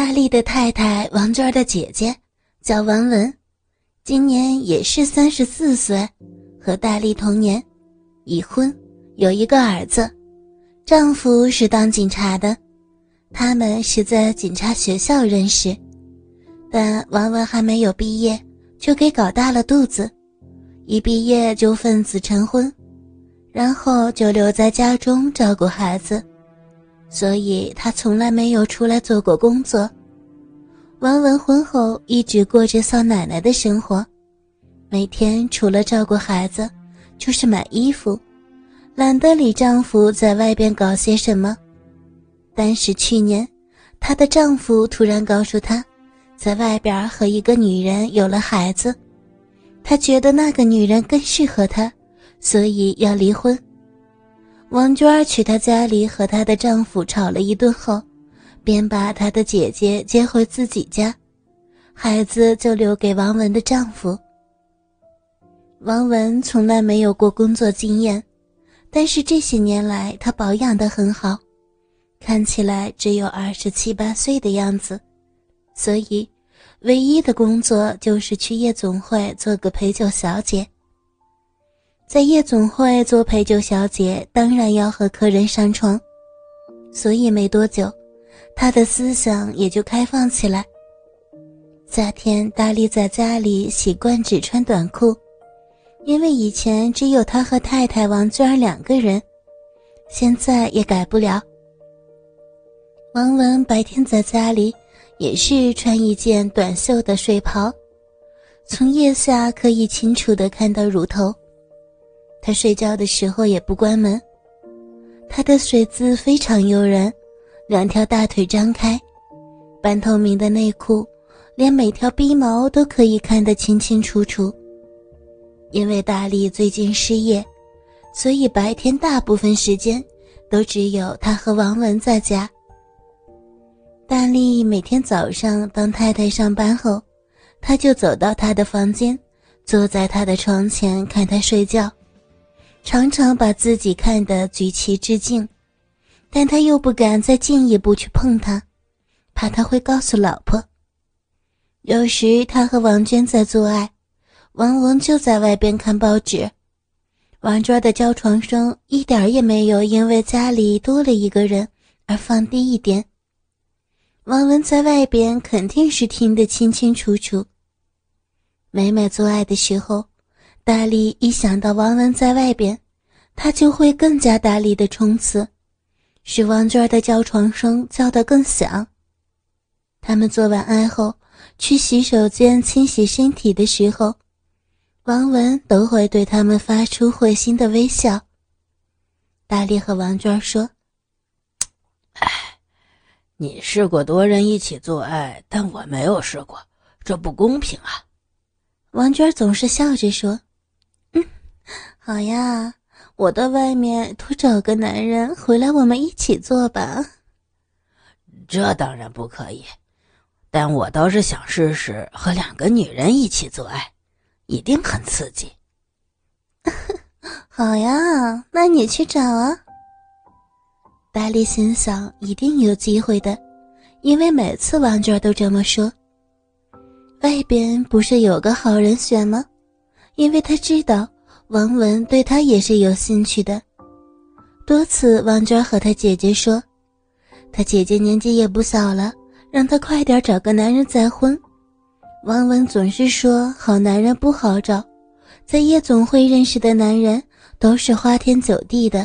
大力的太太王娟的姐姐叫王文，今年也是三十四岁，和大力同年，已婚，有一个儿子，丈夫是当警察的，他们是在警察学校认识，但王文还没有毕业就给搞大了肚子，一毕业就奉子成婚，然后就留在家中照顾孩子。所以他从来没有出来做过工作。王文婚后一直过着扫奶奶的生活，每天除了照顾孩子，就是买衣服，懒得理丈夫在外边搞些什么。但是去年，她的丈夫突然告诉她，在外边和一个女人有了孩子，她觉得那个女人更适合她，所以要离婚。王娟去她家里和她的丈夫吵了一顿后，便把她的姐姐接回自己家，孩子就留给王文的丈夫。王文从来没有过工作经验，但是这些年来她保养得很好，看起来只有二十七八岁的样子，所以唯一的工作就是去夜总会做个陪酒小姐。在夜总会做陪酒小姐，当然要和客人上床，所以没多久，她的思想也就开放起来。夏天，大力在家里习惯只穿短裤，因为以前只有他和太太王娟两个人，现在也改不了。王文白天在家里也是穿一件短袖的睡袍，从腋下可以清楚地看到乳头。他睡觉的时候也不关门，他的睡姿非常诱人，两条大腿张开，半透明的内裤，连每条逼毛都可以看得清清楚楚。因为大力最近失业，所以白天大部分时间都只有他和王文在家。大力每天早上当太太上班后，他就走到他的房间，坐在他的床前看他睡觉。常常把自己看得举旗致敬，但他又不敢再进一步去碰他，怕他会告诉老婆。有时他和王娟在做爱，王文就在外边看报纸。王娟的叫床声一点也没有因为家里多了一个人而放低一点。王文在外边肯定是听得清清楚楚。每每做爱的时候。大力一想到王文在外边，他就会更加大力的冲刺，使王娟的叫床声叫得更响。他们做完爱后，去洗手间清洗身体的时候，王文都会对他们发出会心的微笑。大力和王娟说：“哎，你试过多人一起做爱，但我没有试过，这不公平啊。”王娟总是笑着说。好呀，我到外面多找个男人回来，我们一起做吧。这当然不可以，但我倒是想试试和两个女人一起做爱，一定很刺激。好呀，那你去找啊。大力心想，一定有机会的，因为每次王娟都这么说。外边不是有个好人选吗？因为他知道。王文对他也是有兴趣的，多次王娟和他姐姐说，他姐姐年纪也不小了，让他快点找个男人再婚。王文总是说好男人不好找，在夜总会认识的男人都是花天酒地的，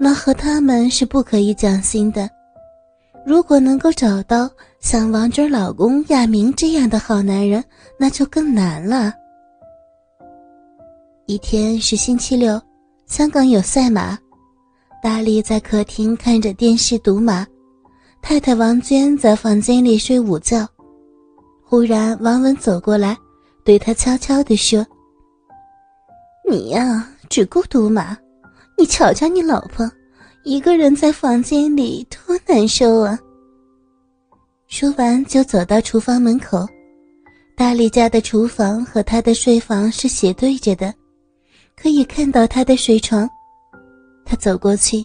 那和他们是不可以讲心的。如果能够找到像王娟老公亚明这样的好男人，那就更难了。一天是星期六，香港有赛马。大力在客厅看着电视赌马，太太王娟在房间里睡午觉。忽然，王文走过来，对他悄悄地说：“你呀，只顾赌马，你瞧瞧你老婆，一个人在房间里多难受啊。”说完，就走到厨房门口。大力家的厨房和他的睡房是斜对着的。可以看到他的睡床，他走过去，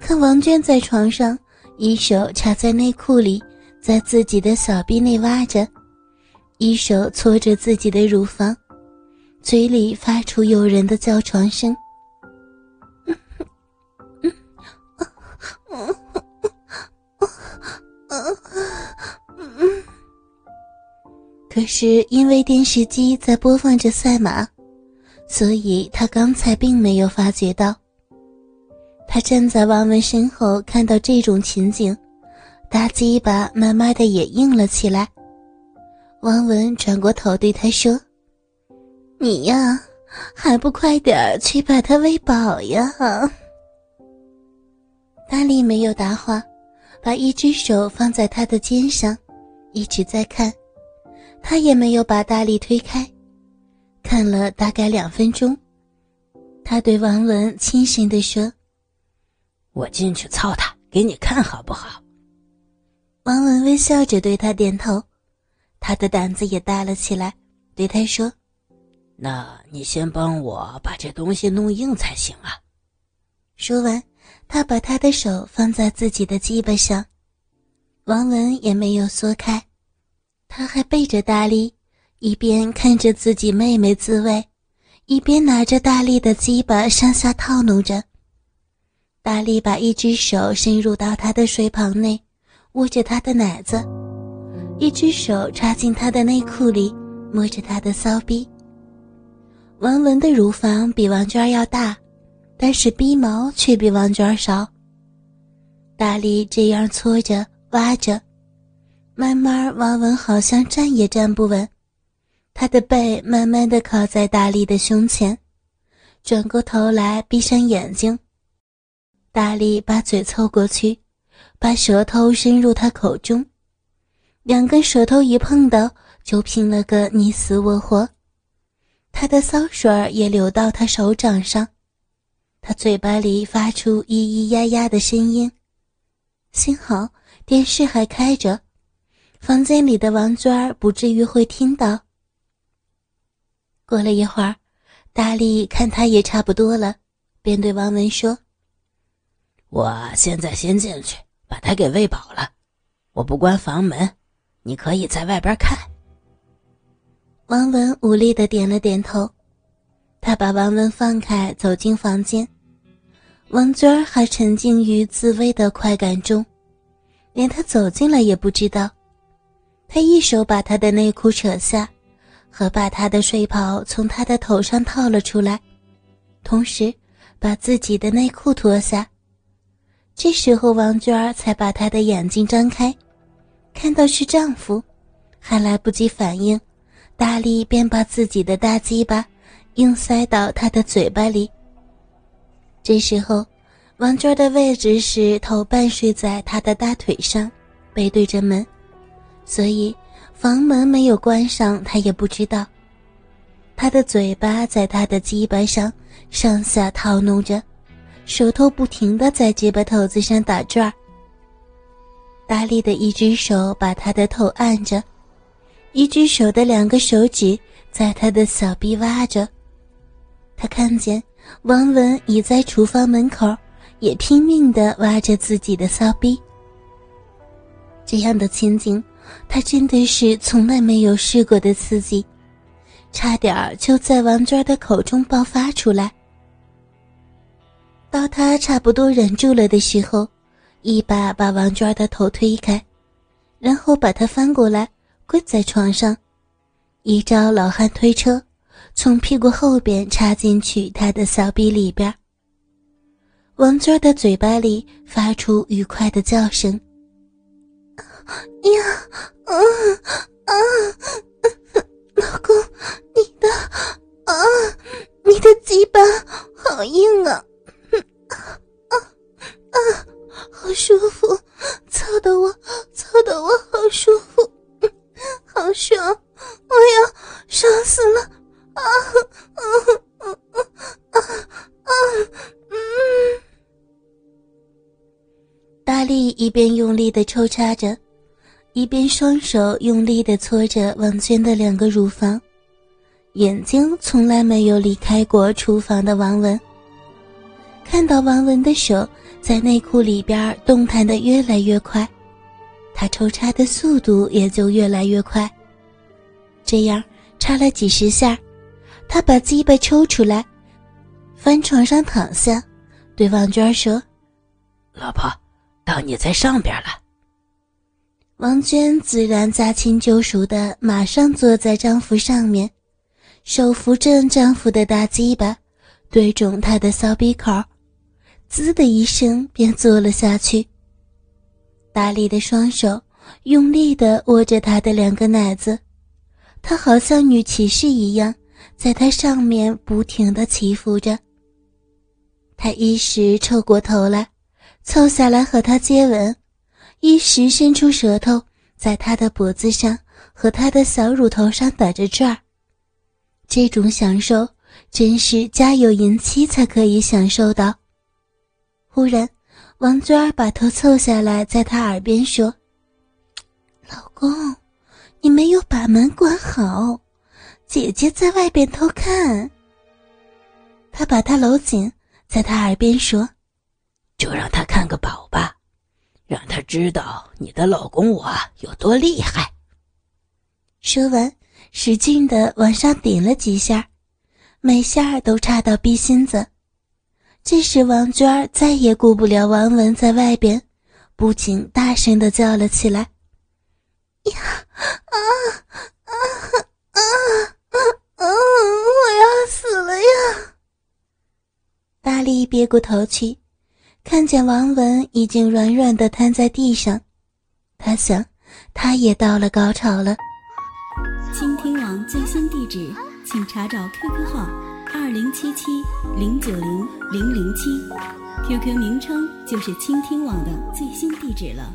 看王娟在床上，一手插在内裤里，在自己的小臂内挖着，一手搓着自己的乳房，嘴里发出诱人的叫床声。可是因为电视机在播放着赛马，所以他刚才并没有发觉到。他站在王文身后，看到这种情景，大鸡巴慢慢的也硬了起来。王文转过头对他说：“你呀，还不快点去把他喂饱呀？” 大力没有答话，把一只手放在他的肩上，一直在看。他也没有把大力推开，看了大概两分钟，他对王文轻声地说：“我进去操他，给你看好不好？”王文微笑着对他点头，他的胆子也大了起来，对他说：“那你先帮我把这东西弄硬才行啊。”说完，他把他的手放在自己的鸡巴上，王文也没有缩开。他还背着大力，一边看着自己妹妹自慰，一边拿着大力的鸡巴上下套弄着。大力把一只手伸入到他的水泡内，握着他的奶子，一只手插进他的内裤里，摸着他的骚逼。王文的乳房比王娟要大，但是逼毛却比王娟少。大力这样搓着、挖着。慢慢，王文好像站也站不稳，他的背慢慢的靠在大力的胸前，转过头来，闭上眼睛。大力把嘴凑过去，把舌头伸入他口中，两根舌头一碰到，就拼了个你死我活。他的骚水也流到他手掌上，他嘴巴里发出咿咿呀呀的声音。幸好电视还开着。房间里的王娟儿不至于会听到。过了一会儿，大力看他也差不多了，便对王文说：“我现在先进去把他给喂饱了，我不关房门，你可以在外边看。”王文无力的点了点头，他把王文放开，走进房间。王娟儿还沉浸于自慰的快感中，连他走进来也不知道。他一手把他的内裤扯下，和把他的睡袍从他的头上套了出来，同时把自己的内裤脱下。这时候，王娟儿才把她的眼睛张开，看到是丈夫，还来不及反应，大力便把自己的大鸡巴硬塞到他的嘴巴里。这时候，王娟的位置是头半睡在他的大腿上，背对着门。所以，房门没有关上，他也不知道。他的嘴巴在他的鸡巴上上下套弄着，手头不停的在鸡巴头子上打转儿。大力的一只手把他的头按着，一只手的两个手指在他的小臂挖着。他看见王文倚在厨房门口，也拼命的挖着自己的骚逼。这样的情景。他真的是从来没有试过的刺激，差点就在王娟的口中爆发出来。到他差不多忍住了的时候，一把把王娟的头推开，然后把她翻过来跪在床上，一招老汉推车，从屁股后边插进去他的小臂里边。王娟的嘴巴里发出愉快的叫声。呀，嗯啊，老公，你的啊，你的鸡巴好硬啊，啊啊，好舒服，操的我，操的我好舒服，好爽，我要爽死了，啊啊啊啊啊，嗯，大力一边用力的抽插着。一边双手用力地搓着王娟的两个乳房，眼睛从来没有离开过厨房的王文。看到王文的手在内裤里边动弹的越来越快，他抽插的速度也就越来越快。这样插了几十下，他把鸡巴抽出来，翻床上躺下，对王娟说：“老婆，到你在上边了。”王娟自然驾轻就熟的，马上坐在丈夫上面，手扶着丈夫的大鸡巴，对准他的骚逼口，滋的一声便坐了下去。大力的双手用力的握着他的两个奶子，他好像女骑士一样，在他上面不停的祈福着。他一时抽过头来，凑下来和他接吻。一时伸出舌头，在他的脖子上和他的小乳头上打着转儿，这种享受真是家有淫妻才可以享受到。忽然，王娟儿把头凑下来，在他耳边说：“老公，你没有把门关好，姐姐在外边偷看。”他把他搂紧，在他耳边说：“就让他看个饱吧。”让他知道你的老公我有多厉害。说完，使劲的往上顶了几下，每下都插到逼心子。这时，王娟再也顾不了王文在外边，不禁大声的叫了起来：“呀啊啊啊啊啊！我要死了呀！”大力别过头去。看见王文已经软软的瘫在地上，他想，他也到了高潮了。倾听网最新地址，请查找 QQ 号二零七七零九零零零七，QQ 名称就是倾听网的最新地址了。